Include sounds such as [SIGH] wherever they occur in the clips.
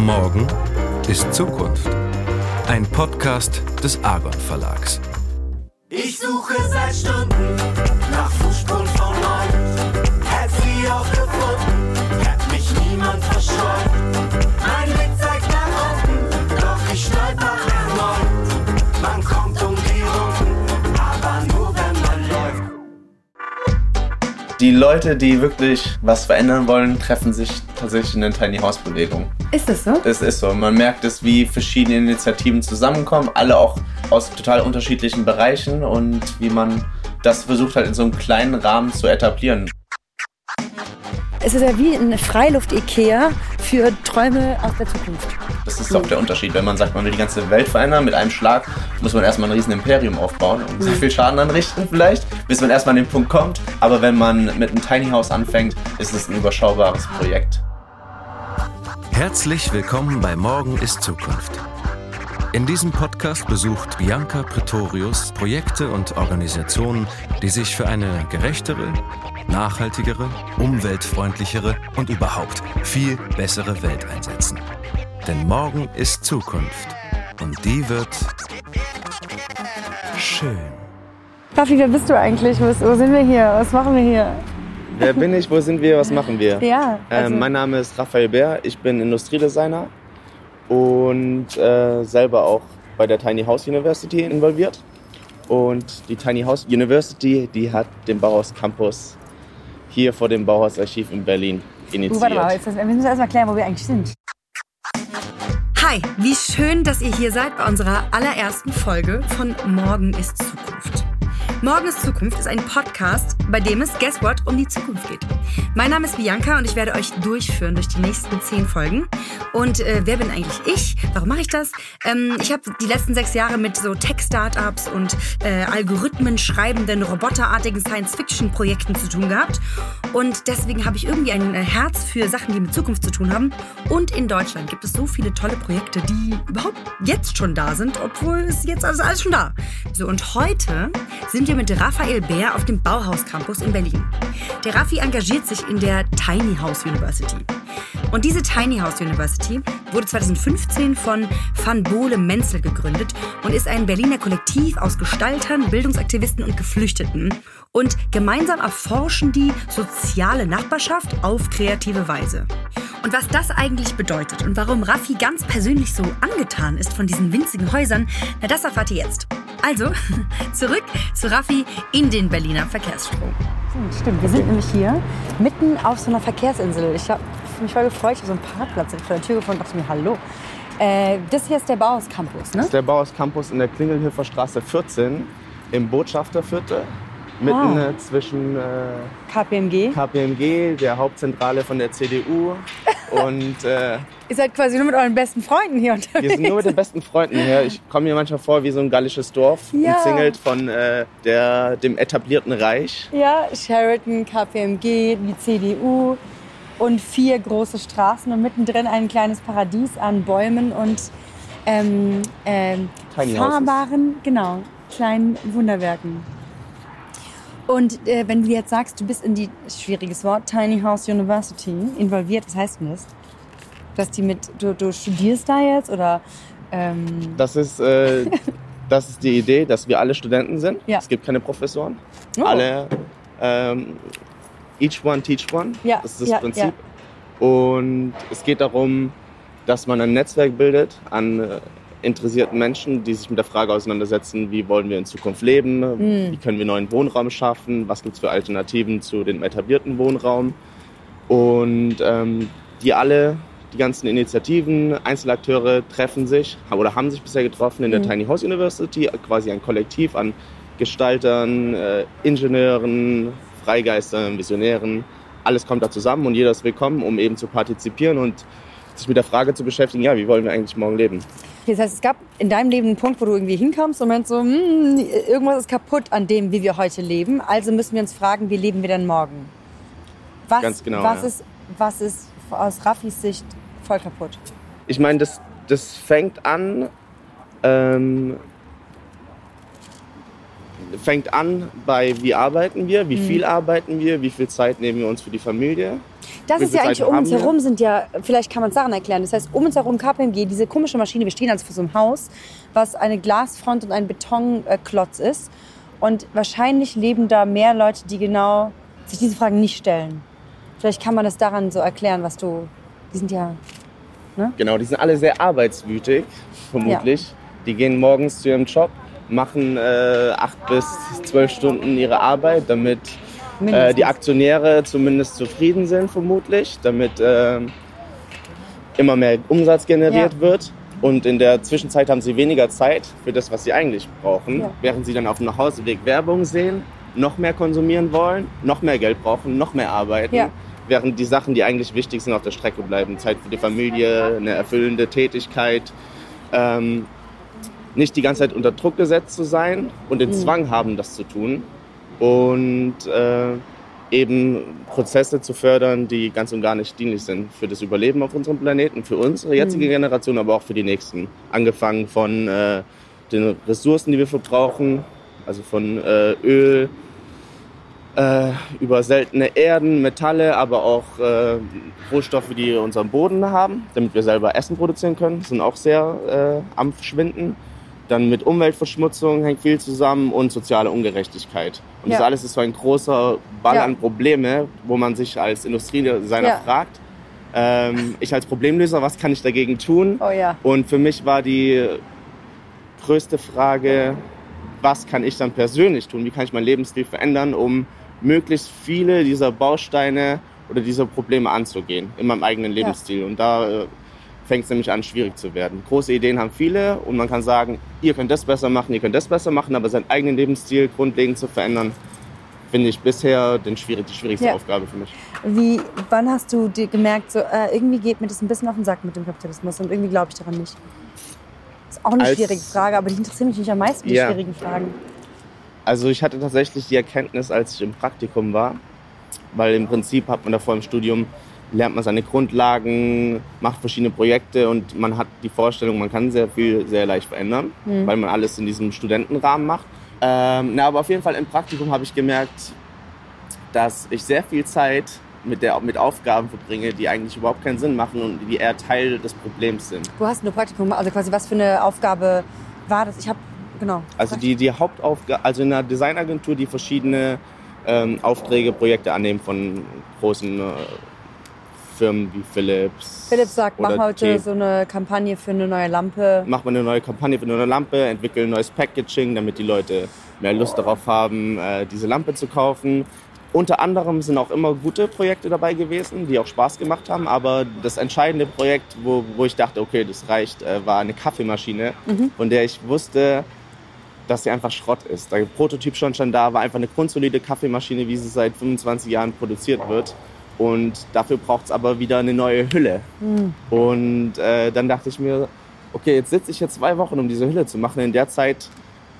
Morgen ist Zukunft. Ein Podcast des Argon Verlags. Ich suche seit Stunden Die Leute, die wirklich was verändern wollen, treffen sich tatsächlich in der Tiny House Bewegung. Ist das so? Es ist so. Man merkt es, wie verschiedene Initiativen zusammenkommen, alle auch aus total unterschiedlichen Bereichen und wie man das versucht halt in so einem kleinen Rahmen zu etablieren. Es ist ja wie ein Freiluft-Ikea für Träume aus der Zukunft. Das ist auch der Unterschied. Wenn man sagt, man will die ganze Welt verändern mit einem Schlag, muss man erstmal ein riesen Imperium aufbauen und sehr viel Schaden anrichten vielleicht, bis man erstmal an den Punkt kommt. Aber wenn man mit einem Tiny House anfängt, ist es ein überschaubares Projekt. Herzlich willkommen bei Morgen ist Zukunft. In diesem Podcast besucht Bianca Pretorius Projekte und Organisationen, die sich für eine gerechtere, nachhaltigere, umweltfreundlichere und überhaupt viel bessere Welt einsetzen. Denn morgen ist Zukunft und die wird schön. Raffi, wer bist du eigentlich? Wo, wo sind wir hier? Was machen wir hier? Wer bin ich? Wo sind wir? Was machen wir? Ja, also- ähm, mein Name ist Raphael Bär. Ich bin Industriedesigner und äh, selber auch bei der Tiny House University involviert. Und die Tiny House University, die hat den Bauhaus Campus hier vor dem Bauhausarchiv in Berlin initiiert. Du, warte mal, jetzt, wir müssen erst mal klären, wo wir eigentlich sind. Hi, wie schön, dass ihr hier seid bei unserer allerersten Folge von Morgen ist Zukunft. Morgen ist Zukunft ist ein Podcast, bei dem es, guess what, um die Zukunft geht. Mein Name ist Bianca und ich werde euch durchführen durch die nächsten zehn Folgen. Und äh, wer bin eigentlich ich? Warum mache ich das? Ähm, ich habe die letzten sechs Jahre mit so Tech-Startups und äh, Algorithmen schreibenden, roboterartigen Science-Fiction-Projekten zu tun gehabt. Und deswegen habe ich irgendwie ein äh, Herz für Sachen, die mit Zukunft zu tun haben. Und in Deutschland gibt es so viele tolle Projekte, die überhaupt jetzt schon da sind, obwohl es jetzt also alles schon da. So, und heute sind wir mit Raphael Bär auf dem Bauhaus Campus in Berlin. Der Raffi engagiert sich in der Tiny House University. Und diese Tiny House University wurde 2015 von Van Bohle Menzel gegründet und ist ein Berliner Kollektiv aus Gestaltern, Bildungsaktivisten und Geflüchteten. Und gemeinsam erforschen die soziale Nachbarschaft auf kreative Weise. Und was das eigentlich bedeutet und warum Raffi ganz persönlich so angetan ist von diesen winzigen Häusern, na das erfahrt ihr jetzt. Also, [LAUGHS] zurück zu Raffi in den Berliner Verkehrsstrom. Stimmt, wir sind nämlich hier mitten auf so einer Verkehrsinsel. Ich habe mich voll gefreut, ich habe so einen Parkplatz vor der Tür gefunden und dachte mir, hallo. Äh, das hier ist der Bauhaus Campus, Das ne? ist der Bauhaus Campus in der Klingelhöfer Straße 14 im Botschafterviertel. Mitten Ah. äh, zwischen äh, KPMG. KPMG, der Hauptzentrale von der CDU. [LAUGHS] Und äh, Ihr seid quasi nur mit euren besten Freunden hier unterwegs. wir sind nur mit den besten Freunden hier. Ich komme mir manchmal vor wie so ein gallisches Dorf, Ja. umzingelt von äh, der, dem etablierten Reich. Ja, Sheraton, KPMG, die CDU und vier große Straßen und mittendrin ein kleines Paradies an Bäumen und ähm, ähm, fahrbaren, genau, kleinen Wunderwerken. Und äh, wenn du jetzt sagst, du bist in die, schwieriges Wort, Tiny House University involviert, was heißt denn das? Dass die mit, du, du studierst da jetzt oder ähm, Das ist, äh, [LAUGHS] das ist die Idee, dass wir alle Studenten sind. Ja. Es gibt keine Professoren. Oh. Alle, ähm, each one teach one. Ja, Das ist das ja, Prinzip. Und es geht darum, dass man ein Netzwerk bildet an äh, interessierten Menschen, die sich mit der Frage auseinandersetzen, wie wollen wir in Zukunft leben, Hm. wie können wir neuen Wohnraum schaffen, was gibt es für Alternativen zu dem etablierten Wohnraum. Und ähm, die alle, die ganzen Initiativen, Einzelakteure treffen sich oder haben sich bisher getroffen in der Mhm. Tiny House University, quasi ein Kollektiv an Gestaltern, äh, Ingenieuren, Freigeistern, Visionären. Alles kommt da zusammen und jeder ist willkommen, um eben zu partizipieren und sich mit der Frage zu beschäftigen, ja, wie wollen wir eigentlich morgen leben? Das heißt, es gab in deinem Leben einen Punkt, wo du irgendwie hinkommst und meinst so, hm, irgendwas ist kaputt an dem, wie wir heute leben. Also müssen wir uns fragen, wie leben wir denn morgen? Was, Ganz genau, Was, ja. ist, was ist aus Raffis Sicht voll kaputt? Ich meine, das, das fängt an, ähm, fängt an bei, wie arbeiten wir, wie viel arbeiten wir, wie viel Zeit nehmen wir uns für die Familie. Das ist ja eigentlich um uns herum sind ja, vielleicht kann man es daran erklären. Das heißt, um uns herum KPMG, diese komische Maschine, wir stehen also vor so einem Haus, was eine Glasfront und ein Betonklotz ist. Und wahrscheinlich leben da mehr Leute, die genau sich diese Fragen nicht stellen. Vielleicht kann man das daran so erklären, was du. Die sind ja. Genau, die sind alle sehr arbeitswütig, vermutlich. Die gehen morgens zu ihrem Job, machen äh, acht bis zwölf Stunden ihre Arbeit, damit äh, die Aktionäre zumindest zufrieden sind, vermutlich, damit äh, immer mehr Umsatz generiert Ja. wird. Und in der Zwischenzeit haben sie weniger Zeit für das, was sie eigentlich brauchen, Ja. während sie dann auf dem Nachhauseweg Werbung sehen, noch mehr konsumieren wollen, noch mehr Geld brauchen, noch mehr arbeiten. Ja. Während die Sachen, die eigentlich wichtig sind, auf der Strecke bleiben. Zeit für die Familie, eine erfüllende Tätigkeit. Ähm, nicht die ganze Zeit unter Druck gesetzt zu sein und den Zwang haben, das zu tun. Und äh, eben Prozesse zu fördern, die ganz und gar nicht dienlich sind für das Überleben auf unserem Planeten, für unsere jetzige Generation, aber auch für die nächsten. Angefangen von äh, den Ressourcen, die wir verbrauchen, also von äh, Öl, äh, über seltene Erden, Metalle, aber auch äh, Rohstoffe, die unseren Boden haben, damit wir selber Essen produzieren können, sind auch sehr äh, am Verschwinden. Dann mit Umweltverschmutzung hängt viel zusammen und soziale Ungerechtigkeit. Und das Ja. alles ist so ein großer Ball Ja. an Probleme, wo man sich als Industriedesigner Ja. fragt, ähm, ich als Problemlöser, was kann ich dagegen tun? Oh ja. Und für mich war die größte Frage, was kann ich dann persönlich tun? Wie kann ich meinen Lebensstil verändern, um möglichst viele dieser Bausteine oder dieser Probleme anzugehen in meinem eigenen Lebensstil? Und da äh, fängt es nämlich an, schwierig zu werden. Große Ideen haben viele und man kann sagen, ihr könnt das besser machen, ihr könnt das besser machen, aber seinen eigenen Lebensstil grundlegend zu verändern, finde ich bisher den schwierig, die schwierigste Ja. Aufgabe für mich. Wie, wann hast du dir gemerkt, so, äh, irgendwie geht mir das ein bisschen auf den Sack mit dem Kapitalismus und irgendwie glaube ich daran nicht? Das ist auch eine Als- schwierige Frage, aber die interessieren mich nicht am meisten, die Ja. schwierigen Fragen. Also ich hatte tatsächlich die Erkenntnis, als ich im Praktikum war, weil im Prinzip hat man davor im Studium, lernt man seine Grundlagen, macht verschiedene Projekte und man hat die Vorstellung, man kann sehr viel sehr leicht verändern, weil man alles in diesem Studentenrahmen macht. Ähm, na, aber auf jeden Fall im Praktikum habe ich gemerkt, dass ich sehr viel Zeit mit, der, mit Aufgaben verbringe, die eigentlich überhaupt keinen Sinn machen und die eher Teil des Problems sind. Wo hast du ein Praktikum gemacht? Also quasi was für eine Aufgabe war das? Ich habe, genau. Also die, die Hauptaufgabe, also in einer Designagentur, die verschiedene ähm, Aufträge, Projekte annehmen von großen äh, Firmen wie Philips. Philipp sagt, mach heute T- so eine Kampagne für eine neue Lampe. Macht man eine neue Kampagne für eine neue Lampe, entwickelt ein neues Packaging, damit die Leute mehr Lust darauf haben, äh, diese Lampe zu kaufen. Unter anderem sind auch immer gute Projekte dabei gewesen, die auch Spaß gemacht haben. Aber das entscheidende Projekt, wo, wo ich dachte, okay, das reicht, äh, war eine Kaffeemaschine, von der ich wusste, dass sie einfach Schrott ist. Der Prototyp schon schon da, war einfach eine grundsolide Kaffeemaschine, wie sie seit 25 Jahren produziert wird. Und dafür braucht es aber wieder eine neue Hülle. Und äh, dann dachte ich mir, okay, jetzt sitze ich hier zwei Wochen, um diese Hülle zu machen. In der Zeit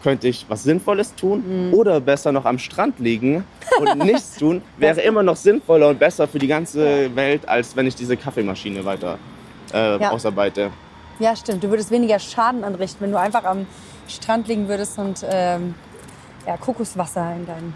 könnte ich was Sinnvolles tun oder besser noch am Strand liegen und [LAUGHS] nichts tun. Wäre immer noch sinnvoller und besser für die ganze Welt, als wenn ich diese Kaffeemaschine weiter äh, Ja. ausarbeite. Ja, stimmt. Du würdest weniger Schaden anrichten, wenn du einfach am Strand liegen würdest und ähm, ja, Kokoswasser in deinen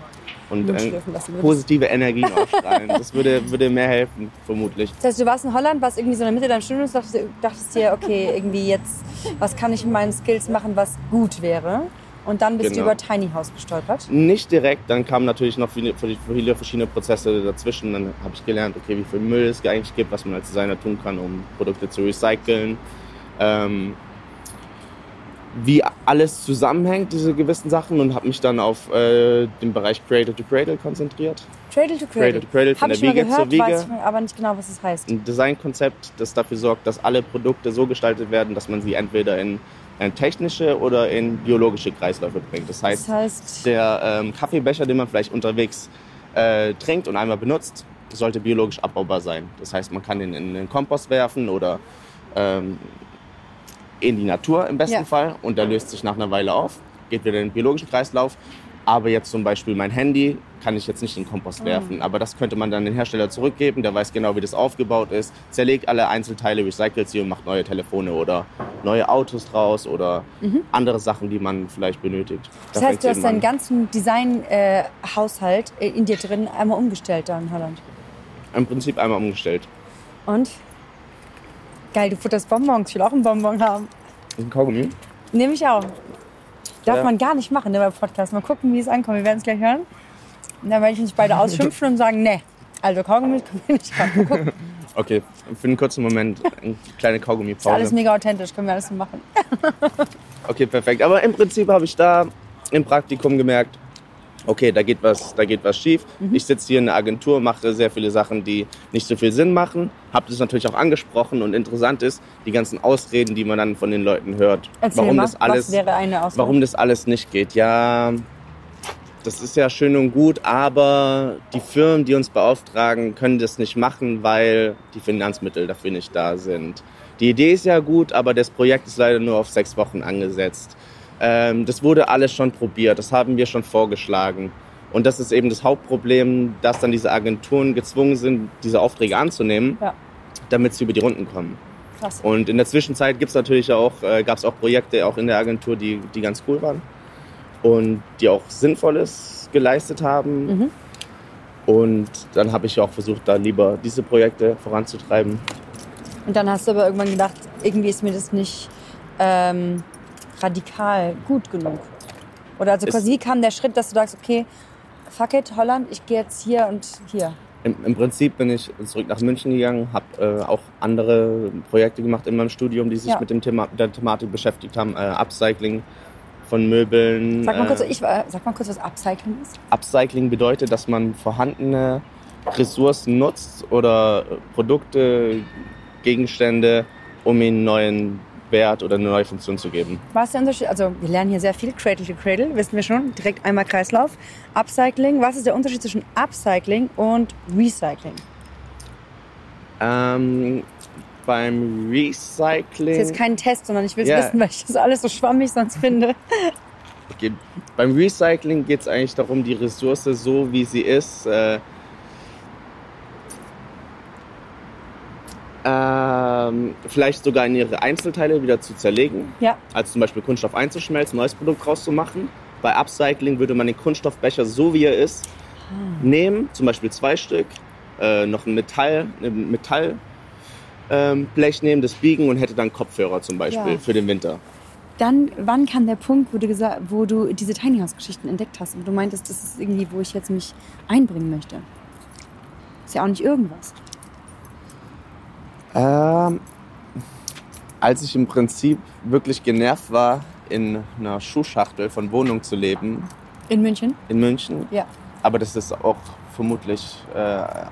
Und äh, positive Energien ausstrahlen. Das würde, würde mehr helfen, vermutlich. Das heißt, du warst in Holland, warst irgendwie so in der Mitte deiner Stunde und dachtest, dachtest dir, okay, irgendwie jetzt, was kann ich mit meinen Skills machen, was gut wäre? Und dann bist Genau. du über Tiny House gestolpert. Nicht direkt, dann kamen natürlich noch viele, viele verschiedene Prozesse dazwischen. Dann habe ich gelernt, okay, wie viel Müll es eigentlich gibt, was man als Designer tun kann, um Produkte zu recyceln. Ähm, wie alles zusammenhängt, diese gewissen Sachen, und habe mich dann auf äh, den Bereich Cradle to Cradle konzentriert. Cradle to Cradle. Cradle to Cradle, von der Wiege zur gehört, Wiege. weiß ich aber nicht genau, was es heißt. Ein Designkonzept, das dafür sorgt, dass alle Produkte so gestaltet werden, dass man sie entweder in, in technische oder in biologische Kreisläufe bringt. Das heißt, Das heißt, der ähm, Kaffeebecher, den man vielleicht unterwegs äh, trinkt und einmal benutzt, sollte biologisch abbaubar sein. Das heißt, man kann ihn in den Kompost werfen oder ähm, in die Natur im besten Ja. Fall und der löst sich nach einer Weile auf, geht wieder in den biologischen Kreislauf. Aber jetzt zum Beispiel mein Handy kann ich jetzt nicht in den Kompost Ah. werfen. Aber das könnte man dann den Hersteller zurückgeben. Der weiß genau, wie das aufgebaut ist. Zerlegt alle Einzelteile, recycelt sie und macht neue Telefone oder neue Autos draus oder andere Sachen, die man vielleicht benötigt. Mhm. das Da heißt, du hast deinen an. ganzen Design-Haushalt äh, in dir drin einmal umgestellt da in Holland. im Prinzip einmal umgestellt. Und? Geil, du futterst Bonbons. Ich will auch einen Bonbon haben. Ein Kaugummi? Nehme ich auch. Darf Ja. man gar nicht machen ne, beim Podcast. Mal gucken, wie es ankommt. Wir werden es gleich hören. Und dann werde ich uns beide ausschimpfen und sagen, ne, also Kaugummi können wir nicht gucken. [LAUGHS] Okay, für einen kurzen Moment eine kleine Ist alles Kaugummipause. mega authentisch, können wir alles so machen. Okay, perfekt. Aber im Prinzip habe ich da im Praktikum gemerkt, okay, da geht was, da geht was schief. Mhm. Ich sitze hier in der Agentur, mache sehr viele Sachen, die nicht so viel Sinn machen. Habe das natürlich auch angesprochen und interessant ist, die ganzen Ausreden, die man dann von den Leuten hört. Erzähl warum mal, das alles, was wäre eine Ausrede? warum das alles nicht geht. Ja, das ist ja schön und gut, aber die Firmen, die uns beauftragen, können das nicht machen, weil die Finanzmittel dafür nicht da sind. Die Idee ist ja gut, aber das Projekt ist leider nur auf sechs Wochen angesetzt. Ähm, das wurde alles schon probiert, das haben wir schon vorgeschlagen. Und das ist eben das Hauptproblem, dass dann diese Agenturen gezwungen sind, diese Aufträge anzunehmen, Ja. damit sie über die Runden kommen. Krass. Und in der Zwischenzeit gibt's natürlich auch, äh, gab es auch Projekte auch in der Agentur, die, die ganz cool waren und die auch Sinnvolles geleistet haben. Mhm. Und dann habe ich auch versucht, da lieber diese Projekte voranzutreiben. Und dann hast du aber irgendwann gedacht, irgendwie ist mir das nicht ähm, radikal gut genug. Oder also quasi, wie kam der Schritt, dass du sagst, okay, fuck it, Holland, ich gehe jetzt hier und hier. Im, Im Prinzip bin ich zurück nach München gegangen, habe äh, auch andere Projekte gemacht in meinem Studium, die sich Ja. mit dem Thema, der Thematik beschäftigt haben. Äh, Upcycling von Möbeln. Sag mal, äh, kurz, ich, äh, sag mal kurz, was Upcycling ist. Upcycling bedeutet, dass man vorhandene Ressourcen nutzt oder Produkte, Gegenstände, um ihnen neuen Wert oder eine neue Funktion zu geben. Was ist der Unterschied? Also, wir lernen hier sehr viel. Cradle to Cradle, wissen wir schon. Direkt einmal Kreislauf. Upcycling. Was ist der Unterschied zwischen Upcycling und Recycling? Ähm, beim Das ist Recycling, jetzt kein Test, sondern ich will es Ja. wissen, weil ich das alles so schwammig sonst finde. geht, beim Recycling geht es eigentlich darum, die Ressource so wie sie ist, äh, ähm, vielleicht sogar in ihre Einzelteile wieder zu zerlegen. Ja. Also zum Beispiel Kunststoff einzuschmelzen, neues Produkt rauszumachen. Bei Upcycling würde man den Kunststoffbecher so wie er ist nehmen, zum Beispiel zwei Stück, äh, noch ein Metall, ein Metall ähm, Blech nehmen, das biegen und hätte dann Kopfhörer zum Beispiel Ja. für den Winter. Dann, wann kam der Punkt, wo du, gesagt, wo du diese Tiny House Geschichten entdeckt hast und du meintest, das ist irgendwie, wo ich jetzt mich einbringen möchte? Ist ja auch nicht irgendwas. Ähm, als ich im Prinzip wirklich genervt war, in einer Schuhschachtel von Wohnung zu leben In München? in München, Ja. aber das ist auch vermutlich äh,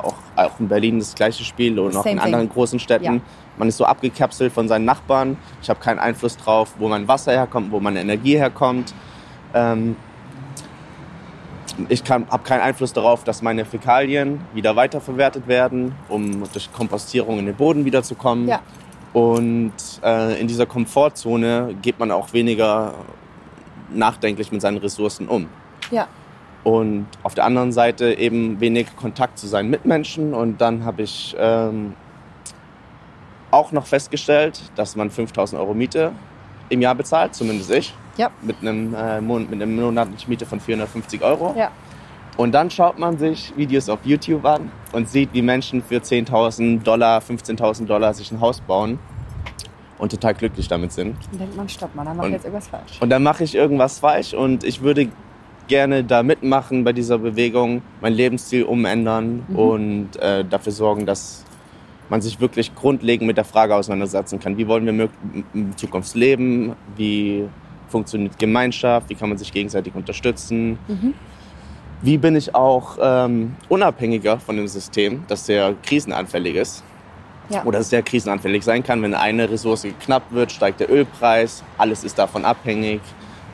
auch, auch in Berlin das gleiche Spiel und auch in anderen thing. großen Städten. Ja. Man ist so abgekapselt von seinen Nachbarn. Ich habe keinen Einfluss drauf, wo mein Wasser herkommt, wo meine Energie herkommt. Ähm, ich habe keinen Einfluss darauf, dass meine Fäkalien wieder weiterverwertet werden, um durch Kompostierung in den Boden wiederzukommen. Ja. Und äh, in dieser Komfortzone geht man auch weniger nachdenklich mit seinen Ressourcen um. Ja. Und auf der anderen Seite eben wenig Kontakt zu seinen Mitmenschen. Und dann habe ich ähm, auch noch festgestellt, dass man 5000 Euro Miete im Jahr bezahlt, zumindest ich. Ja. Mit einem, äh, Mon mit einem monatlichen Miete von 450 Euro. Ja. Und dann schaut man sich Videos auf YouTube an und sieht, wie Menschen für 10.000 Dollar, 15.000 Dollar sich ein Haus bauen und total glücklich damit sind. Dann denkt man, stopp mal, da mache ich jetzt irgendwas falsch. Und dann mache ich irgendwas falsch und ich würde gerne da mitmachen bei dieser Bewegung, mein Lebensstil umändern Mhm. und äh, dafür sorgen, dass man sich wirklich grundlegend mit der Frage auseinandersetzen kann. Wie wollen wir in Zukunft leben? Wie funktioniert Gemeinschaft? Wie kann man sich gegenseitig unterstützen? Mhm. Wie bin ich auch ähm, unabhängiger von dem System, das sehr krisenanfällig ist? Ja. Oder sehr krisenanfällig sein kann, wenn eine Ressource knapp wird, steigt der Ölpreis, alles ist davon abhängig.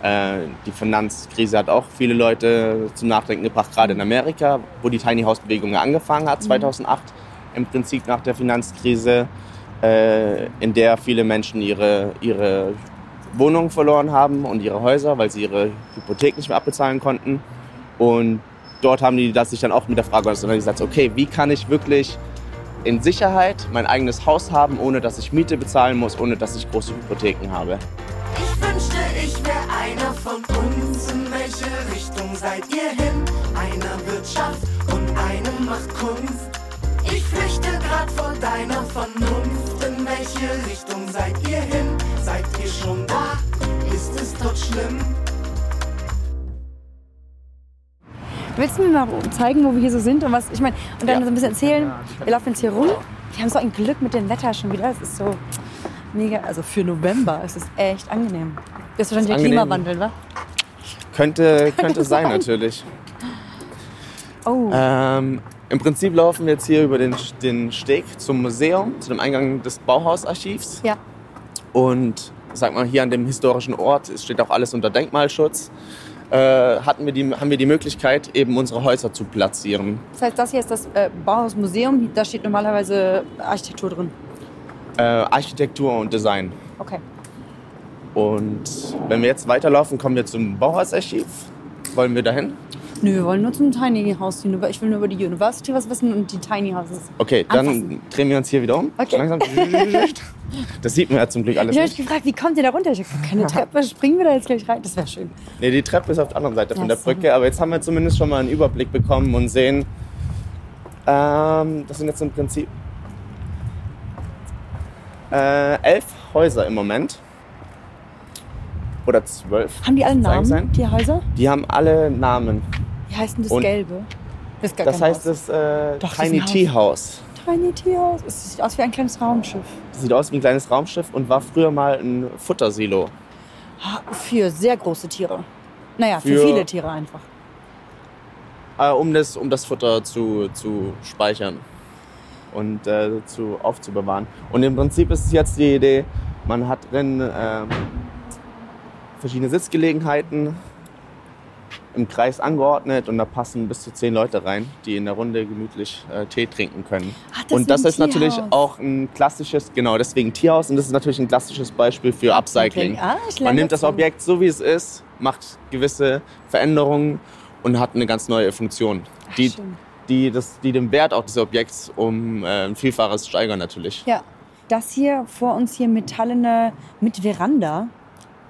Äh, die Finanzkrise hat auch viele Leute zum Nachdenken gebracht, gerade in Amerika, wo die Tiny House Bewegung angefangen hat, 2008, im Prinzip nach der Finanzkrise, äh, in der viele Menschen ihre, ihre Wohnungen verloren haben und ihre Häuser, weil sie ihre Hypothek nicht mehr abbezahlen konnten. Und dort haben die das sich dann auch mit der Frage auseinandergesetzt, okay, wie kann ich wirklich in Sicherheit mein eigenes Haus haben, ohne dass ich Miete bezahlen muss, ohne dass ich große Hypotheken habe. Ich wünschte, ich wäre einer von uns. In welche Richtung seid ihr hin? Einer Wirtschaft und einem macht Kunst. Ich grad vor deiner Vernunft. In welche Richtung seid ihr hin? Seid ihr schon da? Ist es dort schlimm? Willst du mir mal zeigen, wo wir hier so sind und was? Ich meine, und dann Ja. so ein bisschen erzählen. Wir laufen jetzt hier rum. Wir haben so ein Glück mit dem Wetter schon wieder. Es ist so mega. Also für November ist es echt angenehm. Das ist wahrscheinlich der. Klimawandel, wa? [LAUGHS] Könnte, könnte sein, sein. natürlich. Oh. Ähm, Im Prinzip laufen wir jetzt hier über den, den Steg zum Museum, zu dem Eingang des Bauhausarchivs. ja. Und sag mal, hier an dem historischen Ort es steht auch alles unter Denkmalschutz. Äh, hatten wir die, haben wir die Möglichkeit, eben unsere Häuser zu platzieren. Das heißt, das hier ist das äh, Bauhausmuseum. Da steht normalerweise Architektur drin. Äh, Architektur und Design. Okay. Und wenn wir jetzt weiterlaufen, kommen wir zum Bauhausarchiv. Wollen wir dahin? Nö, wir wollen nur zum Tiny House. Ich will nur über die University was wissen und die Tiny Houses. Okay, dann Anfassen. drehen wir uns hier wieder um. Okay. Langsam. [LAUGHS] Das sieht man ja zum Glück alles Ich habe mich gefragt, wie kommt ihr da runter? Ich habe keine Treppe. Springen wir da jetzt gleich rein? Das wäre schön. Nee, die Treppe ist auf der anderen Seite von der. Brücke. Aber jetzt haben wir zumindest schon mal einen Überblick bekommen und sehen, ähm, das sind jetzt im Prinzip äh, elf Häuser im Moment. Oder zwölf. Haben die alle Namen, sein? die Häuser? Die haben alle Namen. Wie heißt denn das Und- Gelbe? Das ist gar Das kein heißt das äh, Doch, das Tiny Haus. Tea House. Tiny Tea House. Es sieht aus wie ein kleines Raumschiff. Sieht aus wie ein kleines Raumschiff und war früher mal ein Futtersilo. Für sehr große Tiere. Naja, für, Für- viele Tiere einfach. Äh, um, das, um das Futter zu, zu speichern und äh, zu, aufzubewahren. Und im Prinzip ist es jetzt die Idee, man hat drin ähm, verschiedene Sitzgelegenheiten im Kreis angeordnet und da passen bis zu zehn Leute rein, die in der Runde gemütlich äh, Tee trinken können. Ach, das und das ist natürlich Teehaus. auch ein klassisches, genau deswegen Tierhaus und das ist natürlich ein klassisches Beispiel für Upcycling. Ah, ich lerne Man nimmt das. Objekt so wie es ist, macht gewisse Veränderungen und hat eine ganz neue Funktion, Ach, die, die, das, die den Wert auch des Objekts um äh, ein Vielfaches steigern natürlich. Ja. Das hier vor uns hier metallene mit Veranda.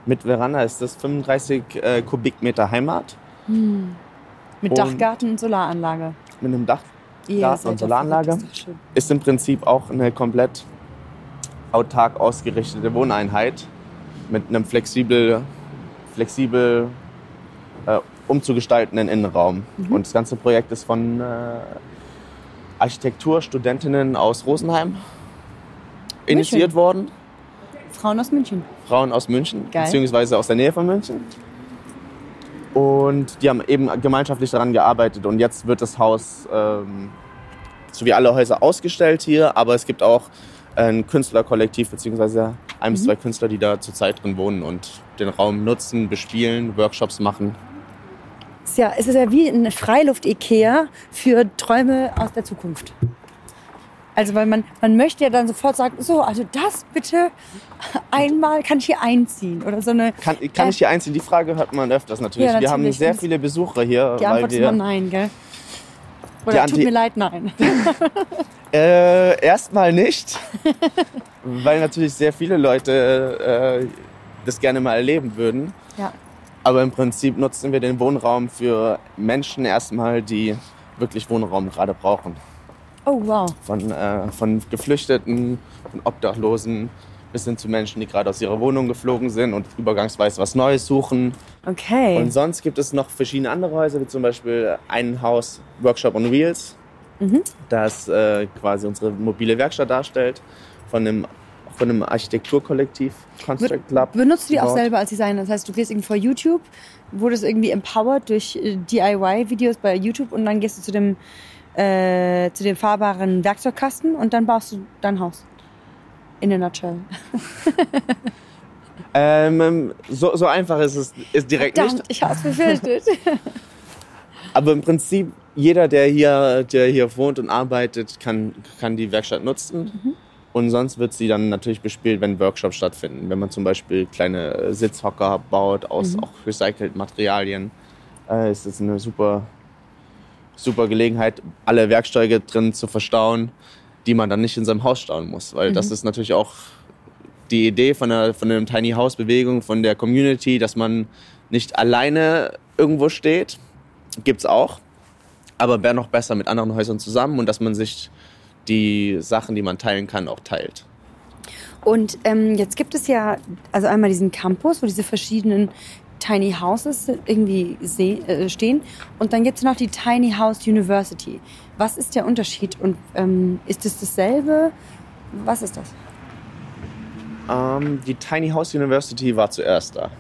Mit Veranda ist das 35 äh, Kubikmeter Heimat Mit Und- Dachgarten und Solaranlage. mit einem Dach. Ihr Garten seid und Solaranlage. ist. Ist im Prinzip auch eine komplett autark ausgerichtete Wohneinheit mit einem flexibel, flexibel äh, umzugestaltenden Innenraum. Mhm. Und das ganze Projekt ist von äh, Architekturstudentinnen aus Rosenheim initiiert worden. Frauen aus München. Frauen aus München, Geil. beziehungsweise aus der Nähe von München. Und die haben eben gemeinschaftlich daran gearbeitet und jetzt wird das Haus, ähm, so wie alle Häuser, ausgestellt hier, aber es gibt auch ein Künstlerkollektiv, beziehungsweise ein Mhm. bis zwei Künstler, die da zurzeit drin wohnen und den Raum nutzen, bespielen, Workshops machen. Es ist ja, es ist ja wie eine Freiluft-Ikea für Träume aus der Zukunft. Also weil man, man möchte ja dann sofort sagen, so, also das bitte einmal kann ich hier einziehen. Oder so eine, Kann, kann ich hier einziehen? Die Frage hört man öfters natürlich. Ja, Wir haben sehr viele Besucher hier, die weil Antwort ist immer nein, gell? Oder tut mir leid, nein. [LAUGHS] Äh, erstmal nicht, weil natürlich sehr viele Leute äh, das gerne mal erleben würden. Ja. Aber im Prinzip nutzen wir den Wohnraum für Menschen erstmal, die wirklich Wohnraum gerade brauchen. Oh, wow. Von, äh, von Geflüchteten, von Obdachlosen bis hin zu Menschen, die gerade aus ihrer Wohnung geflogen sind und übergangsweise was Neues suchen. Okay. Und sonst gibt es noch verschiedene andere Häuser, wie zum Beispiel ein Haus Workshop on Wheels, Mhm. das äh, quasi unsere mobile Werkstatt darstellt, von einem, von einem Architekturkollektiv, Construct Club. Benutzt du die auch selber als Designer? Das heißt, du gehst irgendwie vor YouTube, wurdest irgendwie empowered durch äh, DIY-Videos bei YouTube und dann gehst du zu dem, äh, zu dem fahrbaren Werkzeugkasten und dann baust du dein Haus. In a nutshell. [LAUGHS] Ähm, so, so einfach ist es ist direkt Verdammt, nicht. ich hab's befürchtet. [LAUGHS] Aber im Prinzip, jeder, der hier, der hier wohnt und arbeitet, kann, kann die Werkstatt nutzen. Mhm. Und sonst wird sie dann natürlich bespielt, wenn Workshops stattfinden. Wenn man zum Beispiel kleine Sitzhocker baut aus Mhm. auch recycelten Materialien, äh, ist es eine super, super Gelegenheit, alle Werkzeuge drin zu verstauen, die man dann nicht in seinem Haus stauen muss. Weil das ist natürlich auch die Idee von der, von der Tiny House Bewegung, von der Community, dass man nicht alleine irgendwo steht. Gibt's auch. Aber wäre noch besser mit anderen Häusern zusammen und dass man sich die Sachen, die man teilen kann, auch teilt. Und ähm, jetzt gibt es ja also einmal diesen Campus, wo diese verschiedenen Tiny Houses irgendwie äh, stehen. Und dann gibt es noch die Tiny House University. Was ist der Unterschied und ähm, ist es dasselbe? Was ist das? Ähm, die Tiny House University war zuerst da.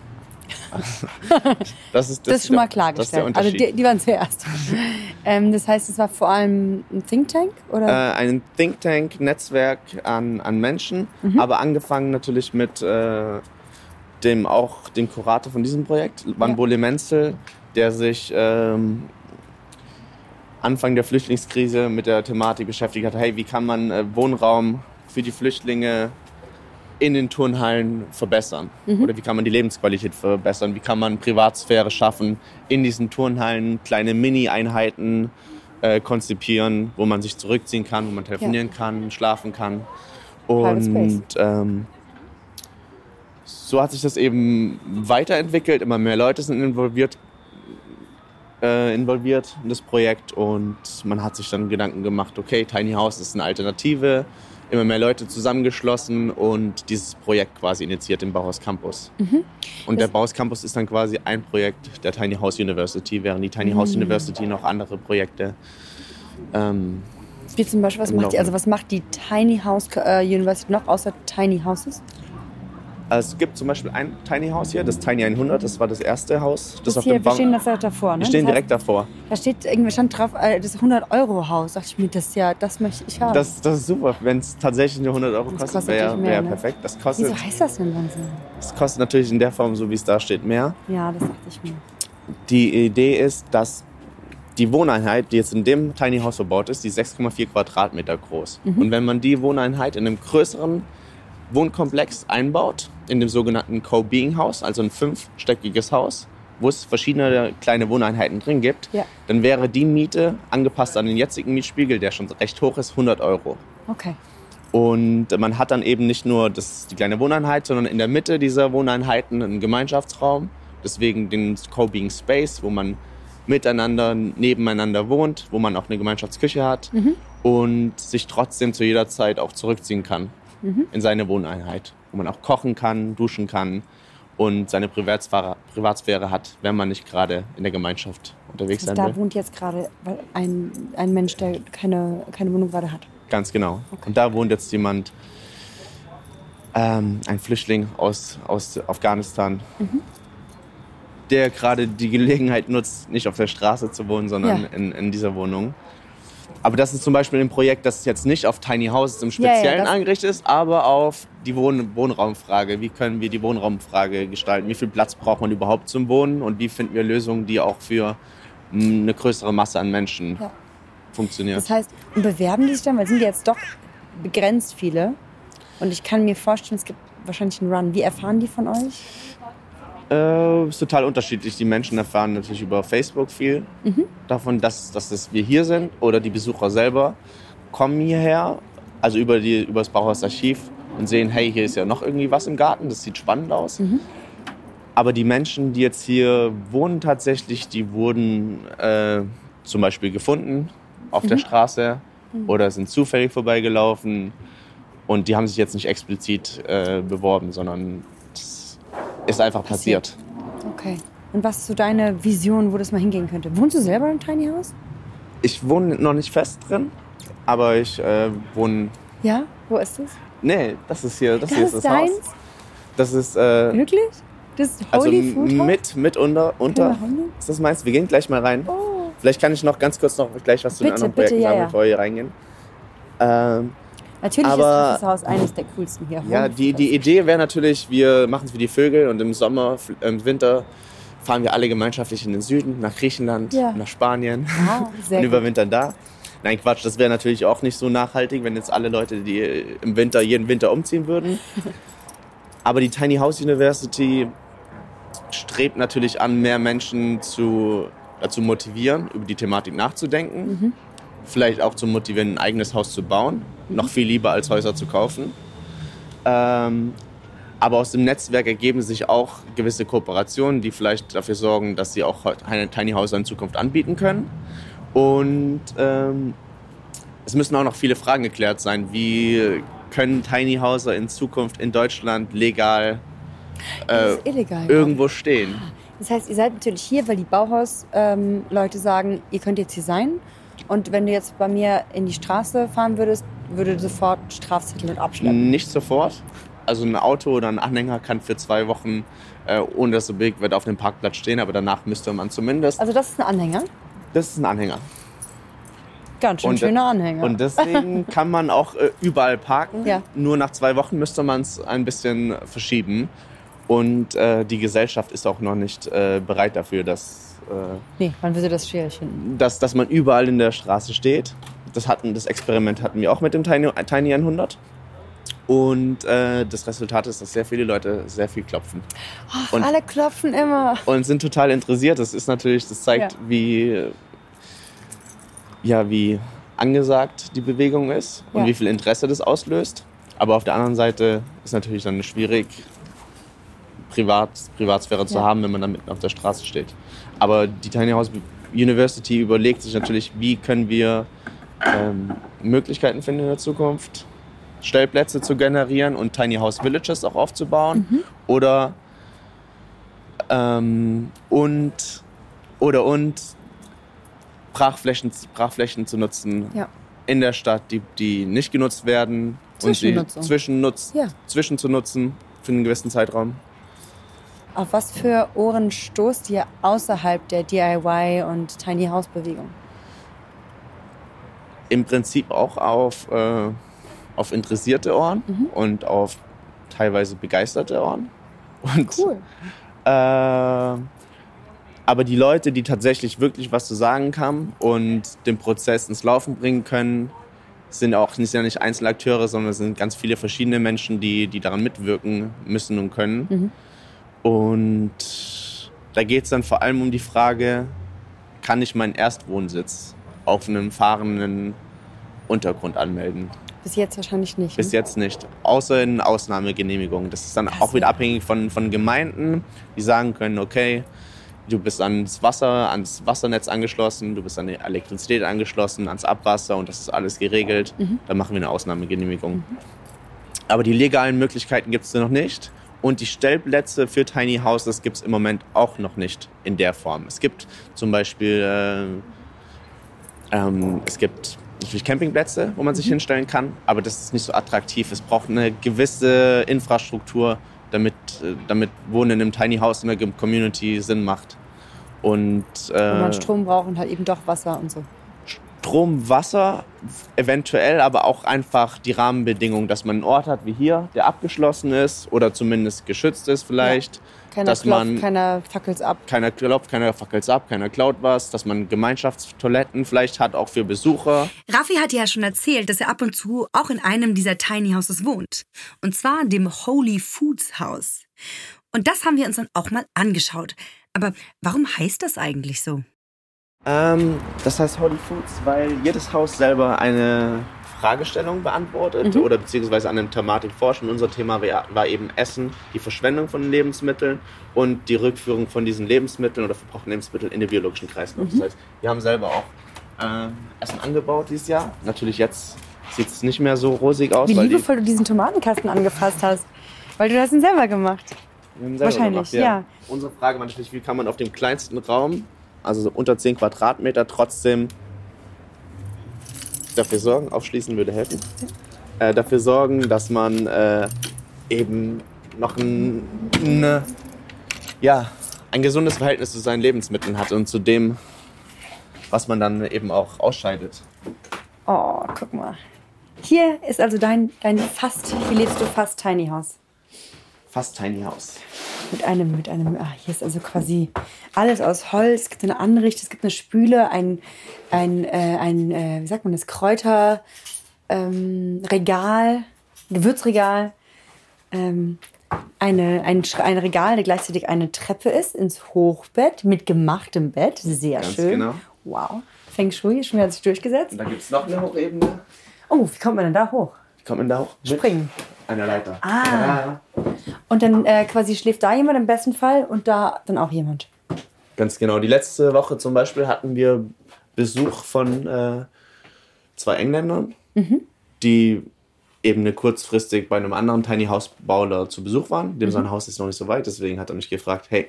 das ist, Das, ist schon mal der- Das ist der klargestellt. Also die, die waren zuerst. ähm, das heißt, es war vor allem ein Think Tank? Oder? äh, ein Think Tank, Netzwerk an, an Menschen, Mhm. aber angefangen natürlich mit äh, dem auch dem Kurator von diesem Projekt, Wanbole Menzel, der sich ähm, Anfang der Flüchtlingskrise mit der Thematik beschäftigt hat, hey, wie kann man äh, Wohnraum für die Flüchtlinge in den Turnhallen verbessern? Mhm. Oder wie kann man die Lebensqualität verbessern? Wie kann man Privatsphäre schaffen, in diesen Turnhallen kleine Mini-Einheiten äh, konzipieren, wo man sich zurückziehen kann, wo man telefonieren kann, schlafen kann. Und ähm, so hat sich das eben weiterentwickelt. Immer mehr Leute sind involviert, äh, involviert in das Projekt und man hat sich dann Gedanken gemacht, okay, Tiny House ist eine Alternative, immer mehr Leute zusammengeschlossen und dieses Projekt quasi initiiert im Bauhaus Campus. Und der Das- Bauhaus Campus ist dann quasi ein Projekt der Tiny House University, während die Tiny House University noch andere Projekte ähm, Wie zum Beispiel, was macht die, also was macht die Tiny House äh, University noch außer Tiny Houses? Also es gibt zum Beispiel ein Tiny House hier, das Tiny 100, das war das erste Haus. Das, Das auf hier, dem wir stehen das da davor, ne? wir stehen das direkt davor. Da steht irgendwie stand drauf, äh, das 100-Euro-Haus. Dachte ich mir, das ja, das möchte ich haben. Das, das ist super. Wenn es tatsächlich nur 100 Euro Das kostet, kostet wäre wär ne? perfekt. Das kostet, Wieso heißt das denn dann so? das kostet natürlich in der Form, so wie es da steht, mehr. Ja, das dachte ich mir. Die Idee ist, dass die Wohneinheit, die jetzt in dem Tiny House verbaut ist, die ist 6,4 Quadratmeter groß. Und wenn man die Wohneinheit in einem größeren Wohnkomplex einbaut, in dem sogenannten Co-Being House, also ein fünfstöckiges Haus, wo es verschiedene kleine Wohneinheiten drin gibt, Ja. dann wäre die Miete angepasst an den jetzigen Mietspiegel, der schon recht hoch ist, 100 Euro. Okay. Und man hat dann eben nicht nur das, die kleine Wohneinheit, sondern in der Mitte dieser Wohneinheiten einen Gemeinschaftsraum. Deswegen den Co-Being Space, wo man miteinander, nebeneinander wohnt, wo man auch eine Gemeinschaftsküche hat und sich trotzdem zu jeder Zeit auch zurückziehen kann in seine Wohneinheit, wo man auch kochen kann, duschen kann und seine Privatsphäre, Privatsphäre hat, wenn man nicht gerade in der Gemeinschaft unterwegs Das sein da will. wohnt jetzt gerade ein, ein Mensch, der keine, keine Wohnung gerade hat. Ganz genau. Und da wohnt jetzt jemand, ähm, ein Flüchtling aus, aus Afghanistan, der gerade die Gelegenheit nutzt, nicht auf der Straße zu wohnen, sondern Ja. in, in dieser Wohnung. Aber das ist zum Beispiel ein Projekt, das jetzt nicht auf Tiny Houses im Ja, ja, Speziellen das- angerichtet ist, aber auf die Wohn Wohnraumfrage. Wie können wir die Wohnraumfrage gestalten? Wie viel Platz braucht man überhaupt zum Wohnen? Und wie finden wir Lösungen, die auch für eine größere Masse an Menschen Ja. funktionieren? Das heißt, bewerben die sich dann, weil sind jetzt doch begrenzt viele. Und ich kann mir vorstellen, es gibt wahrscheinlich einen Run. Wie erfahren die von euch? Äh, ist total unterschiedlich. Die Menschen erfahren natürlich über Facebook viel. Davon, dass, dass das wir hier sind oder die Besucher selber kommen hierher, also über, die, über das Bauhausarchiv und sehen, hey, hier ist ja noch irgendwie was im Garten, das sieht spannend aus. Aber die Menschen, die jetzt hier wohnen tatsächlich, die wurden äh, zum Beispiel gefunden auf der Straße oder sind zufällig vorbeigelaufen. Und die haben sich jetzt nicht explizit äh, beworben, sondern ist einfach passiert. Okay. Und was ist so deine Vision, wo das mal hingehen könnte? Wohnst du selber im Tiny House? Ich wohne noch nicht fest drin, aber ich äh, wohne. Ja? Wo ist das? Nee, das ist hier, das, Das hier ist das deins? Haus. Das ist äh, Wirklich? Das ist also Holy Food House? mit, mit unter, unter. Ist das meins? Wir gehen gleich mal rein. Oh. Vielleicht kann ich noch ganz kurz noch gleich was zu den Bitte, anderen bitte, Projekten ja, sagen, ja. bevor wir hier reingehen. Ähm, Natürlich Aber- ist dieses Haus eines der coolsten hier. ja, die, die. Idee wäre natürlich, wir machen es wie die Vögel und im Sommer, im Winter fahren wir alle gemeinschaftlich in den Süden, nach Griechenland, Ja. nach Spanien. Ah, [LAUGHS] und überwintern da. Nein, Quatsch, das wäre natürlich auch nicht so nachhaltig, wenn jetzt alle Leute, die im Winter jeden Winter umziehen würden. [LAUGHS] Aber die Tiny House University strebt natürlich an, mehr Menschen zu, dazu motivieren, über die Thematik nachzudenken. Vielleicht auch zu motivieren, ein eigenes Haus zu bauen. Noch viel lieber als Häuser zu kaufen. Ähm, aber aus dem Netzwerk ergeben sich auch gewisse Kooperationen, die vielleicht dafür sorgen, dass sie auch Tiny Häuser in Zukunft anbieten können. Und ähm, es müssen auch noch viele Fragen geklärt sein. Wie können Tiny Houser in Zukunft in Deutschland legal ist illegal. Äh, irgendwo stehen? Das heißt, ihr seid natürlich hier, weil die Bauhaus-Leute sagen, ihr könnt jetzt hier sein. Und wenn du jetzt bei mir in die Straße fahren würdest, würde sofort Strafzettel und abschleppen. Nicht sofort. Also ein Auto oder ein Anhänger kann für zwei Wochen, äh, ohne dass es so bewegt wird, auf dem Parkplatz stehen. Aber danach müsste man zumindest. Also das ist ein Anhänger. Das ist ein Anhänger. Ganz schön Und- schöner Anhänger. Und deswegen [LAUGHS] kann man auch äh, überall parken. Ja. Nur nach zwei Wochen müsste man es ein bisschen verschieben. Und äh, die Gesellschaft ist auch noch nicht äh, bereit dafür, dass, äh, nee, man würde das schwierig finden. dass, dass man überall in der Straße steht. Das, hatten, das Experiment hatten wir auch mit dem Tiny, Tiny 100. Und äh, das Resultat ist, dass sehr viele Leute sehr viel klopfen. Ach, Und- alle klopfen immer. und sind total interessiert. Das ist natürlich, das zeigt, Ja. wie, ja, wie angesagt die Bewegung ist und Ja. wie viel Interesse das auslöst. Aber auf der anderen Seite ist natürlich dann schwierig, Privat, Privatsphäre zu Ja. haben, wenn man dann mitten auf der Straße steht. Aber die Tiny House University überlegt sich natürlich, wie können wir ähm, Möglichkeiten finden in der Zukunft, Stellplätze zu generieren und Tiny House Villages auch aufzubauen. Mhm. Oder ähm, und oder und Brachflächen, Brachflächen zu nutzen Ja. in der Stadt, die, die nicht genutzt werden und sie zwischennutz, Ja. zwischen zu nutzen für einen gewissen Zeitraum. Auf was für Ohren stoßt ihr außerhalb der DIY und Tiny House Bewegung? Im Prinzip auch auf, äh, auf interessierte Ohren Mhm. und auf teilweise begeisterte Ohren. Und, Cool. Äh, aber die Leute, die tatsächlich wirklich was zu sagen haben und den Prozess ins Laufen bringen können, sind auch nicht, sind ja nicht Einzelakteure, sondern es sind ganz viele verschiedene Menschen, die, die daran mitwirken müssen und können. Mhm. Und da geht es dann vor allem um die Frage, kann ich meinen Erstwohnsitz auf einem fahrenden Untergrund anmelden? Bis jetzt wahrscheinlich nicht. Bis ne? jetzt nicht. Außer in Ausnahmegenehmigungen. Das ist dann Krass, auch wieder abhängig von, von Gemeinden, die sagen können, okay, du bist ans Wasser, ans Wassernetz angeschlossen, du bist an die Elektrizität angeschlossen, ans Abwasser und das ist alles geregelt. Mhm. Dann machen wir eine Ausnahmegenehmigung. Aber die legalen Möglichkeiten gibt es noch nicht. Und die Stellplätze für Tiny Houses gibt es im Moment auch noch nicht in der Form. Es gibt zum Beispiel äh, ähm, es gibt natürlich Campingplätze, wo man sich hinstellen kann, aber das ist nicht so attraktiv. Es braucht eine gewisse Infrastruktur, damit, äh, damit Wohnen im Tiny House in der Community Sinn macht. Und Wo man äh, Strom braucht und halt eben doch Wasser und so. Strom, Wasser, eventuell, aber auch einfach die Rahmenbedingungen, dass man einen Ort hat wie hier, der abgeschlossen ist oder zumindest geschützt ist vielleicht. Keiner dass klopft, man keiner fackelt ab. keiner klopft, keiner fackelt ab, keiner klaut was, dass man Gemeinschaftstoiletten vielleicht hat, auch für Besucher. Raffi hat ja schon erzählt, dass er ab und zu auch in einem dieser Tiny Houses wohnt. Und zwar dem Holy Foods House. Und das haben wir uns dann auch mal angeschaut. Aber warum heißt das eigentlich so? Ähm, das heißt Holy Foods, weil jedes Haus selber eine Fragestellung beantwortet Mhm. oder beziehungsweise an einer Thematik forscht. Und unser Thema war, eben Essen, die Verschwendung von Lebensmitteln und die Rückführung von diesen Lebensmitteln oder verbrauchten Lebensmitteln in den biologischen Kreislauf. Mhm. Das heißt, wir haben selber auch äh, Essen angebaut dieses Jahr. Natürlich jetzt sieht es nicht mehr so rosig aus, Wie weil die, liebevoll du diesen Tomatenkasten angefasst hast. Weil du hast ihn selber gemacht. selber wahrscheinlich, ja. Unsere Frage war natürlich, wie kann man auf dem kleinsten Raum, also so unter 10 Quadratmeter, trotzdem dafür sorgen, aufschließen würde helfen, äh, dafür sorgen, dass man äh, eben noch ein, ein, ja, ein gesundes Verhältnis zu seinen Lebensmitteln hat und zu dem, was man dann eben auch ausscheidet. Oh, guck mal. Hier ist also dein, dein fast, hier lebst du fast Tiny House. Fast Tiny House. Mit einem, mit einem, ah, hier ist also quasi alles aus Holz. Es gibt eine Anrichte, es gibt eine Spüle, ein, ein, äh, ein äh, wie sagt man das, Kräuter, ähm, Regal, Gewürzregal, ähm, eine, ein, ein Regal, der gleichzeitig eine Treppe ist, ins Hochbett mit gemachtem Bett. Sehr Ganz schön. genau. Wow. Feng Shui, schon wieder sich durchgesetzt. Und da gibt es noch eine Hochebene. Oh, wie kommt man denn da hoch? Kommt man da hoch? Mit Springen. Einer Leiter. Ah. Ja. Und dann äh, quasi schläft da jemand im besten Fall und da dann auch jemand. Ganz genau. Die letzte Woche zum Beispiel hatten wir Besuch von, äh, zwei Engländern, die eben eine kurzfristig bei einem anderen Tiny House Bauler zu Besuch waren. Dem sein Haus ist noch nicht so weit, deswegen hat er mich gefragt, hey,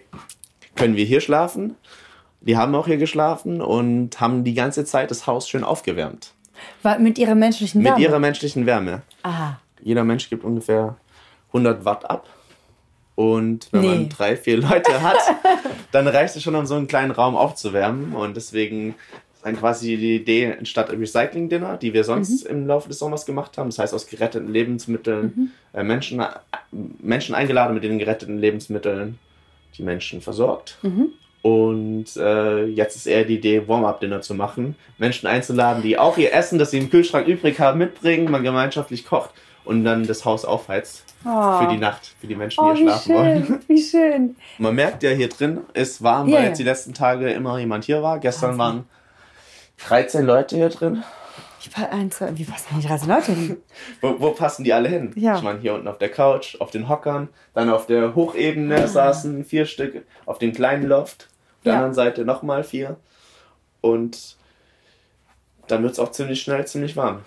können wir hier schlafen? Die haben auch hier geschlafen und haben die ganze Zeit das Haus schön aufgewärmt. War mit ihrer menschlichen Mit Wärme. ihrer menschlichen Wärme. Aha. Jeder Mensch gibt ungefähr 100 Watt ab. Und wenn Nee. man drei, vier Leute hat, [LAUGHS] dann reicht es schon, um so einen kleinen Raum aufzuwärmen. Und deswegen ist dann quasi die Idee entstatt Recycling-Dinner, die wir sonst im Laufe des Sommers gemacht haben. Das heißt, aus geretteten Lebensmitteln äh, Menschen, äh, Menschen eingeladen mit den geretteten Lebensmitteln, die Menschen versorgt. Und äh, jetzt ist eher die Idee, Warm-Up-Dinner zu machen. Menschen einzuladen, die auch ihr Essen, das sie im Kühlschrank übrig haben, mitbringen, man gemeinschaftlich kocht und dann das Haus aufheizt. Oh. Für die Nacht, für die Menschen, Oh, die hier wie schlafen wollen. [LAUGHS] wie schön. Man merkt ja, hier drin ist warm, Ja, weil jetzt die letzten Tage immer jemand hier war. Gestern Wahnsinn. waren 13 Leute hier drin. Ich war ein, zwei, wie passen die 13 Leute hin? [LAUGHS] Wo, wo passen die alle hin? Ja. Ich meine, hier unten auf der Couch, auf den Hockern, dann auf der Ah. Hochebene saßen vier Stück, auf dem kleinen Loft, auf der Ja. anderen Seite nochmal vier. Und dann wird es auch ziemlich schnell ziemlich warm.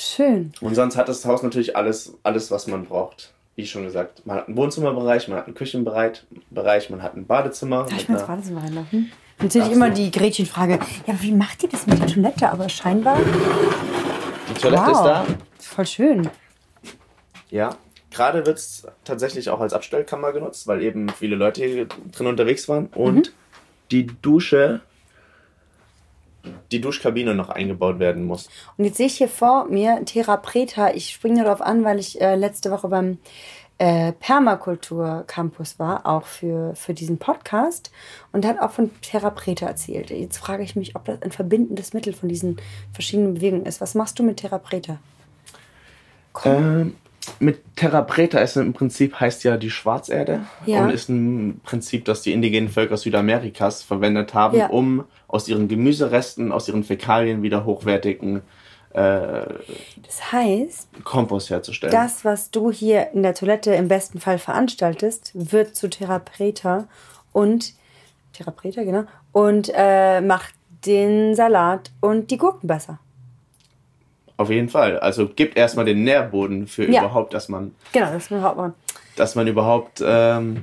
Schön. Und sonst hat das Haus natürlich alles, alles, was man braucht. Wie schon gesagt, man hat einen Wohnzimmerbereich, man hat einen Küchenbereich, Bereich, man hat ein Badezimmer. Darf ich mal ins Badezimmer reinlaufen? Natürlich immer die Gretchenfrage. Ja, wie macht ihr das mit der Toilette? Aber scheinbar. Die Toilette ist da. Voll schön. Ja. Gerade wird es tatsächlich auch als Abstellkammer genutzt, weil eben viele Leute hier drin unterwegs waren. Und die Dusche, die Duschkabine noch eingebaut werden muss. Und jetzt sehe ich hier vor mir Therapreta. Ich springe darauf an, weil ich äh, letzte Woche beim äh, Permakultur Campus war, auch für, für diesen Podcast. Und hat auch von Therapreta erzählt. Jetzt frage ich mich, ob das ein verbindendes Mittel von diesen verschiedenen Bewegungen ist. Was machst du mit Therapreta? Ähm, mit Terra Preta ist im Prinzip heißt ja die Schwarzerde Ja. und ist ein Prinzip, das die indigenen Völker Südamerikas verwendet haben, Ja. um aus ihren Gemüseresten, aus ihren Fäkalien wieder hochwertigen äh, Das heißt, Kompost herzustellen. das, was du hier in der Toilette im besten Fall veranstaltest, wird zu Therapreta und Therapreta, genau, und äh, macht den Salat und die Gurken besser. Auf jeden Fall. Also gibt erstmal den Nährboden für Ja. überhaupt, dass man, Genau, das ist mein Hauptmann. dass man überhaupt ähm,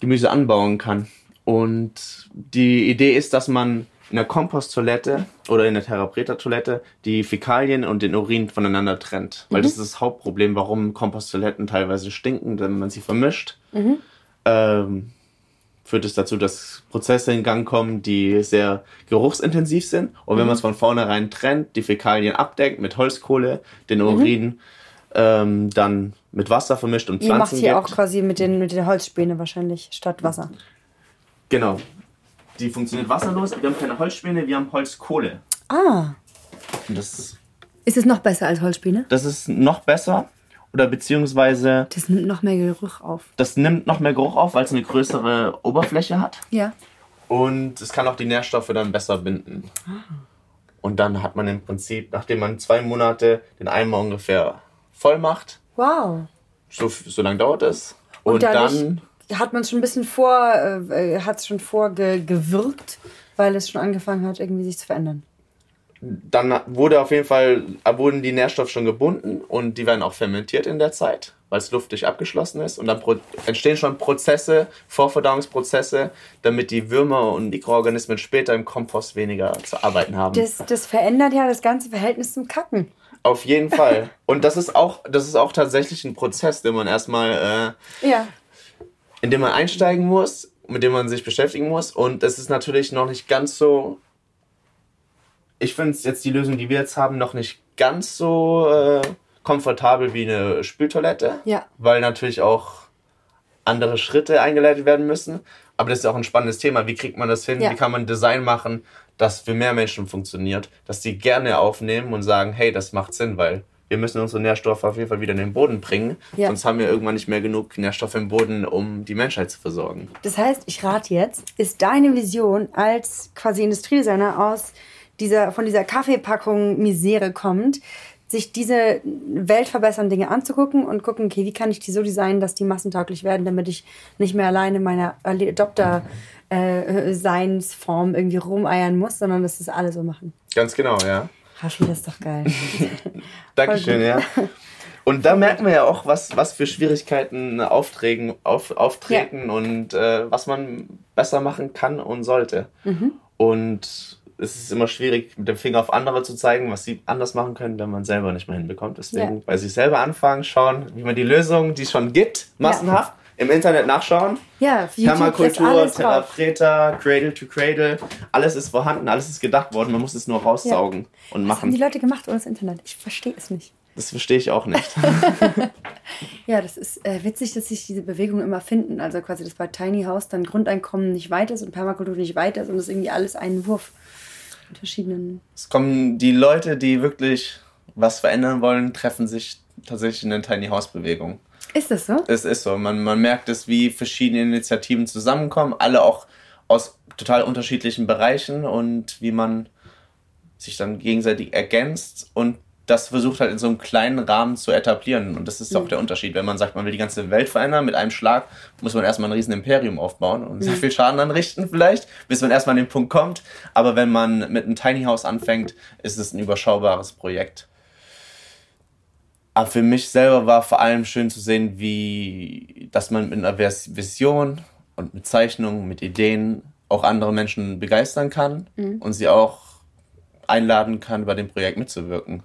Gemüse anbauen kann. Und die Idee ist, dass man in der Komposttoilette oder in der Therapreta-Toilette die Fäkalien und den Urin voneinander trennt. Weil das ist das Hauptproblem, warum Komposttoiletten teilweise stinken, wenn man sie vermischt. Ähm, führt es dazu, dass Prozesse in Gang kommen, die sehr geruchsintensiv sind. Und wenn man es von vornherein trennt, die Fäkalien abdeckt mit Holzkohle, den Urin ähm, dann mit Wasser vermischt und Ihr macht Pflanzen hier gibt. auch quasi mit den, mit den Holzspäne wahrscheinlich statt Wasser. Genau. Die funktioniert wasserlos. Wir haben keine Holzspäne, wir haben Holzkohle. Ah. Und das, Ist es noch besser als Holzspäne? das ist noch besser. Oder beziehungsweise Das nimmt noch mehr Geruch auf. das nimmt noch mehr Geruch auf, weil es eine größere Oberfläche hat. Ja. Und es kann auch die Nährstoffe dann besser binden. Und dann hat man im Prinzip, nachdem man zwei Monate den Eimer ungefähr voll macht, Wow. so, so lange dauert es. Und, Und, dann, hat man es schon ein bisschen vor, äh, hat es schon vorgewirkt, weil es schon angefangen hat, irgendwie sich zu verändern. Dann wurde auf jeden Fall, wurden die Nährstoffe schon gebunden und die werden auch fermentiert in der Zeit, weil es luftdicht abgeschlossen ist. Und dann entstehen schon Prozesse, Vorverdauungsprozesse, damit die Würmer und Mikroorganismen später im Kompost weniger zu arbeiten haben. Das, das verändert ja das ganze Verhältnis zum Kacken. Auf jeden Fall. Und das ist auch, das ist auch tatsächlich ein Prozess, den man erstmal, äh, Ja. in dem man einsteigen muss, mit dem man sich beschäftigen muss. Und es ist natürlich noch nicht ganz so. Ich finde es jetzt die Lösung, die wir jetzt haben, noch nicht ganz so äh, komfortabel wie eine Spültoilette. Ja. Weil natürlich auch andere Schritte eingeleitet werden müssen. Aber das ist auch ein spannendes Thema. Wie kriegt man das hin? Ja. Wie kann man Design machen, das für mehr Menschen funktioniert? Dass die gerne aufnehmen und sagen, hey, das macht Sinn, weil wir müssen unsere Nährstoffe auf jeden Fall wieder in den Boden bringen. Ja. Sonst haben wir irgendwann nicht mehr genug Nährstoffe im Boden, um die Menschheit zu versorgen. Das heißt, ich rate jetzt, ist deine Vision als quasi Industriedesigner aus dieser, von dieser Kaffeepackung Misere kommt, sich diese weltverbessernden Dinge anzugucken und gucken, okay, wie kann ich die so designen, dass die massentauglich werden, damit ich nicht mehr alleine in meiner Early Adopter äh, irgendwie rumeiern muss, sondern dass das alle so machen. Ganz genau, ja. Raffi, das ist doch geil. [LAUGHS] Dankeschön, ja. Und da merkt man ja auch, was, was für Schwierigkeiten aufträgen, auf, auftreten und äh, was man besser machen kann und sollte. Mhm. Und es ist immer schwierig, mit dem Finger auf andere zu zeigen, was sie anders machen können, wenn man selber nicht mehr hinbekommt. Deswegen Ja. bei sich selber anfangen, schauen, wie man die Lösungen, die es schon gibt, massenhaft im Internet nachschauen. Ja, alles Terra Cradle to Cradle, alles ist vorhanden, alles ist gedacht worden, man muss es nur raussaugen und Was haben die machen. Leute gemacht ohne das Internet? Ich verstehe es nicht. Das verstehe ich auch nicht. [LAUGHS] Ja, das ist äh, witzig, dass sich diese Bewegungen immer finden. Also quasi, dass bei Tiny House dann Grundeinkommen nicht weit ist und Permakultur nicht weit ist und das ist irgendwie alles ein Wurf verschiedenen. Es kommen die Leute, die wirklich was verändern wollen, treffen sich tatsächlich in der Tiny House Bewegung. Ist das so? Es ist so, man, man merkt es, wie verschiedene Initiativen zusammenkommen, alle auch aus total unterschiedlichen Bereichen und wie man sich dann gegenseitig ergänzt und das versucht halt in so einem kleinen Rahmen zu etablieren. Und das ist auch der Unterschied. Wenn man sagt, man will die ganze Welt verändern mit einem Schlag, muss man erstmal ein riesen Imperium aufbauen und sehr viel Schaden anrichten vielleicht, bis man erstmal an den Punkt kommt. Aber wenn man mit einem Tiny House anfängt, ist es ein überschaubares Projekt. Aber für mich selber war vor allem schön zu sehen, wie, dass man mit einer Vision und mit Zeichnungen, mit Ideen auch andere Menschen begeistern kann und sie auch einladen kann, bei dem Projekt mitzuwirken.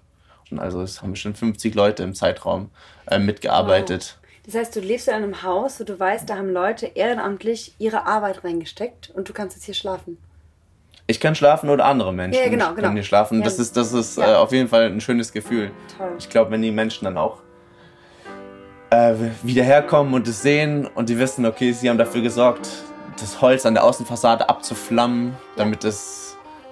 Und also es haben bestimmt 50 Leute im Zeitraum äh, mitgearbeitet. Das heißt, du lebst in einem Haus, wo du weißt, da haben Leute ehrenamtlich ihre Arbeit reingesteckt und du kannst jetzt hier schlafen. Ich kann schlafen oder andere Menschen Ja, genau, genau. können hier schlafen. Ja. Das ist, das ist Ja. äh, auf jeden Fall ein schönes Gefühl. Toll. Ich glaube, wenn die Menschen dann auch äh, wieder herkommen und es sehen und die wissen, okay, sie haben dafür gesorgt, das Holz an der Außenfassade abzuflammen, damit es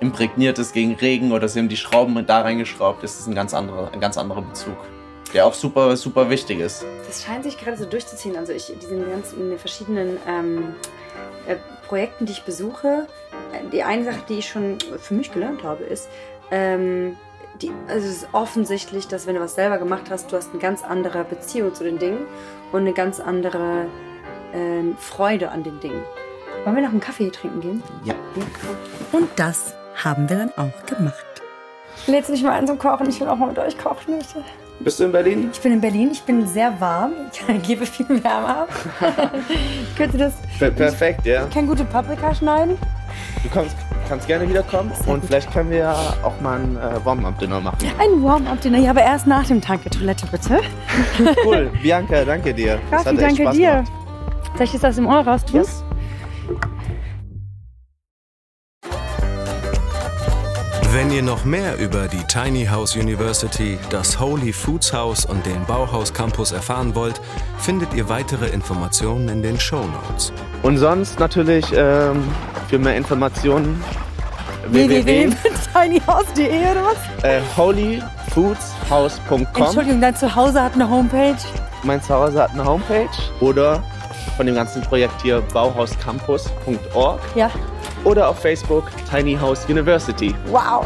imprägniert ist gegen Regen oder sie haben die Schrauben da reingeschraubt, ist es ein ganz anderer, ein ganz anderer Bezug, der auch super, super wichtig ist. Das scheint sich gerade so durchzuziehen. Also ich, diesen ganzen in den verschiedenen ähm, äh, Projekten, die ich besuche, äh, die eine Sache, die ich schon für mich gelernt habe, ist, ähm, die, also es ist offensichtlich, dass wenn du was selber gemacht hast, du hast eine ganz andere Beziehung zu den Dingen und eine ganz andere ähm, Freude an den Dingen. Wollen wir noch einen Kaffee trinken gehen? Ja. Und das haben wir dann auch gemacht. Lädst mich mal an zum Kochen? Ich will auch mal mit euch kochen. Bitte. Bist du in Berlin? Ich bin in Berlin, ich bin sehr warm. Ich gebe viel Wärme ab. [LAUGHS] Könnt ihr das? Per perfekt, ja. Ich kann gute Paprika schneiden. Du kommst, kannst gerne wiederkommen und vielleicht können wir ja auch mal ein äh, Warm-Up-Dinner machen. Ein Warm-up-Dinner, ja, aber erst nach dem Tank der Toilette, bitte. Cool. [LAUGHS] Bianca, danke dir. Das Raffi, hat echt danke Spaß dir. gemacht. Soll ich das aus dem Ohr raus tun? Yes. Wenn ihr noch mehr über die Tiny House University, das Holy Foods House und den Bauhaus Campus erfahren wollt, findet ihr weitere Informationen in den Show Notes. Und sonst natürlich ähm, für mehr Informationen www.tinyhouse.de oder was? äh, holyfoodshouse.com. Entschuldigung, dein Zuhause hat eine Homepage. Mein Zuhause hat eine Homepage. Oder von dem ganzen Projekt hier bauhauscampus.org. Ja. Oder auf Facebook Tiny House University. Wow.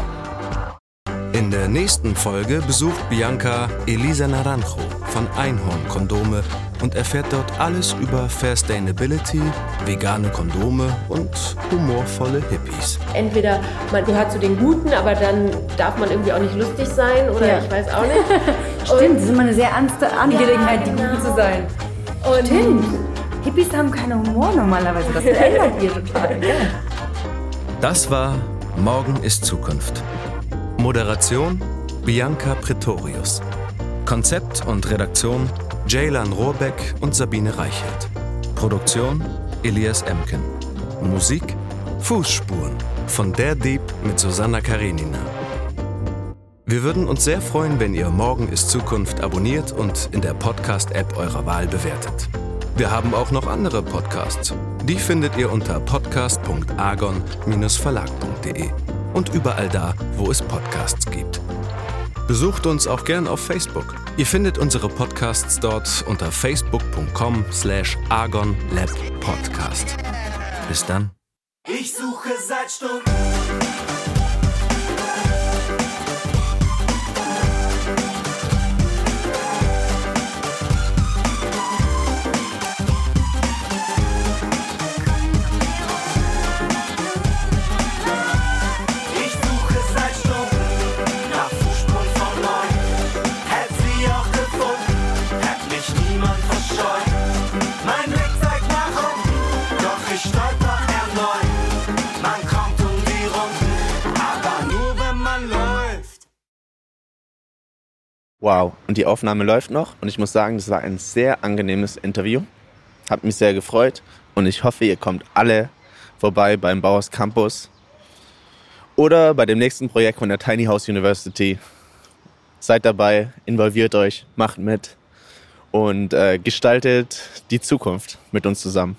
In der nächsten Folge besucht Bianca Elisa Naranjo von Einhorn Kondome und erfährt dort alles über Sustainability, vegane Kondome und humorvolle Hippies. entweder man gehört zu den Guten, aber dann darf man irgendwie auch nicht lustig sein oder Ja. ich weiß auch nicht. [LAUGHS] Stimmt, das ist immer eine sehr ernste Angelegenheit, die genau. gut zu sein. Und Stimmt. Hippies haben keinen Humor normalerweise. Das ändert ihr total. [LAUGHS] Das war Morgen ist Zukunft. Moderation Bianca Pretorius. Konzept und Redaktion Jaylan Rohrbeck und Sabine Reichelt. Produktion Elias Emken. Musik Fußspuren von Der Dieb mit Susanna Karenina. Wir würden uns sehr freuen, wenn ihr Morgen ist Zukunft abonniert und in der Podcast-App eurer Wahl bewertet. Wir haben auch noch andere Podcasts. Die findet ihr unter podcast.argon-verlag.de und überall da, wo es Podcasts gibt. Besucht uns auch gern auf Facebook. Ihr findet unsere Podcasts dort unter facebook.com slash argonlabpodcast. Bis dann. Ich suche seit Stunden Wow. Und die Aufnahme läuft noch. Und ich muss sagen, das war ein sehr angenehmes Interview. Hat mich sehr gefreut. Und ich hoffe, ihr kommt alle vorbei beim Bauhaus Campus oder bei dem nächsten Projekt von der Tiny House University. Seid dabei, involviert euch, macht mit und äh, gestaltet die Zukunft mit uns zusammen.